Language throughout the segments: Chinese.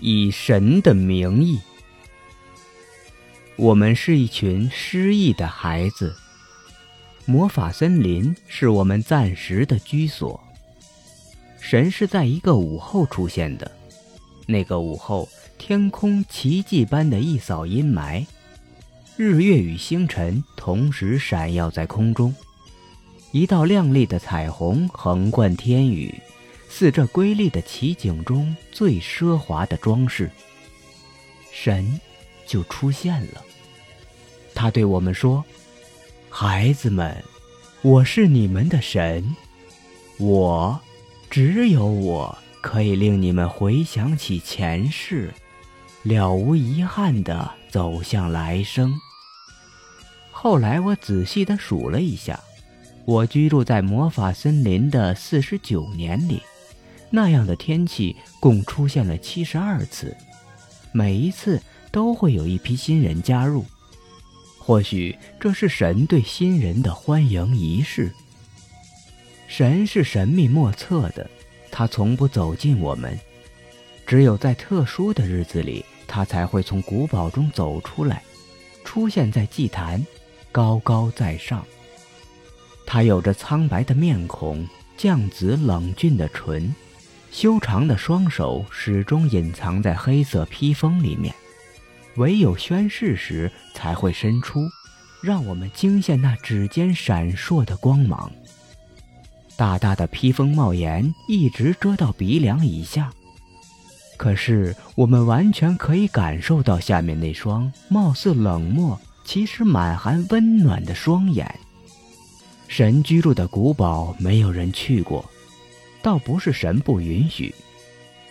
以神的名义。我们是一群失忆的孩子。魔法森林是我们暂时的居所。神是在一个午后出现的，那个午后，天空奇迹般的一扫阴霾，日月与星辰同时闪耀在空中，一道亮丽的彩虹横贯天宇，似这瑰丽的奇景中最奢华的装饰。神就出现了，他对我们说。孩子们，我是你们的神，我，只有我可以令你们回想起前世，了无遗憾地走向来生。后来我仔细地数了一下，我居住在魔法森林的四十九年里，那样的天气共出现了七十二次，每一次都会有一批新人加入。或许这是神对新人的欢迎仪式。神是神秘莫测的，他从不走近我们，只有在特殊的日子里，他才会从古堡中走出来，出现在祭坛，高高在上。他有着苍白的面孔，绛紫冷峻的唇，修长的双手始终隐藏在黑色披风里面。唯有宣誓时才会伸出，让我们惊现那指尖闪烁的光芒。大大的披风帽檐一直遮到鼻梁以下，可是我们完全可以感受到下面那双貌似冷漠，其实满含温暖的双眼。神居住的古堡没有人去过，倒不是神不允许，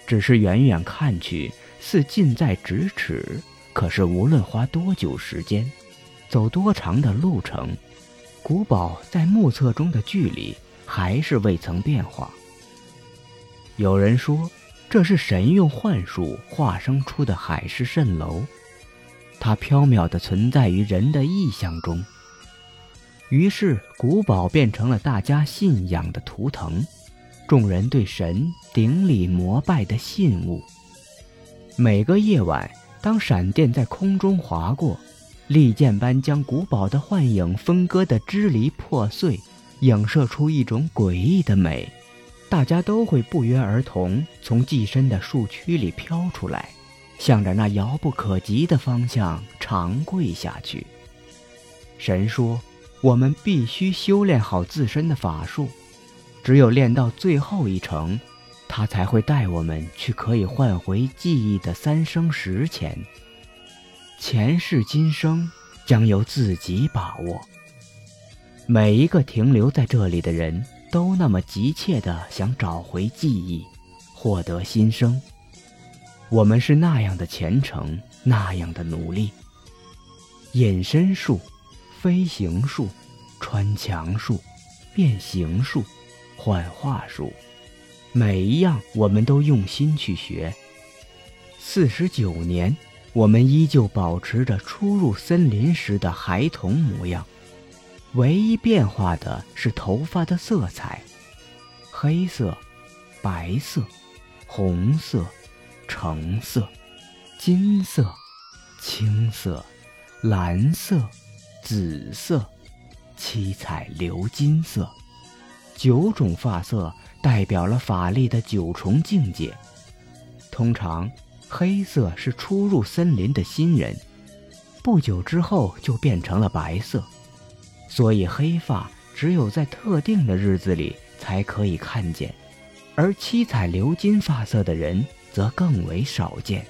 只是远远看去似近在咫尺。可是，无论花多久时间，走多长的路程，古堡在目测中的距离还是未曾变化。有人说，这是神用幻术化生出的海市蜃楼，它飘渺地存在于人的意象中。于是，古堡变成了大家信仰的图腾，众人对神顶礼膜拜的信物。每个夜晚。当闪电在空中划过，利剑般将古堡的幻影分割得支离破碎，影射出一种诡异的美。大家都会不约而同从寄身的树躯里飘出来，向着那遥不可及的方向长跪下去。神说：“我们必须修炼好自身的法术，只有练到最后一程。”他才会带我们去可以换回记忆的三生石前，前世今生将由自己把握。每一个停留在这里的人都那么急切地想找回记忆，获得新生。我们是那样的虔诚，那样的努力。隐身术、飞行术、穿墙术、变形术、幻化术。每一样，我们都用心去学。四十九年，我们依旧保持着初入森林时的孩童模样，唯一变化的是头发的色彩：黑色、白色、红色、橙色、金色、青色、蓝色、紫色、七彩鎏金色，九种发色。代表了法力的九重境界。通常，黑色是初入森林的新人，不久之后就变成了白色，所以黑发只有在特定的日子里才可以看见，而七彩鎏金发色的人则更为少见。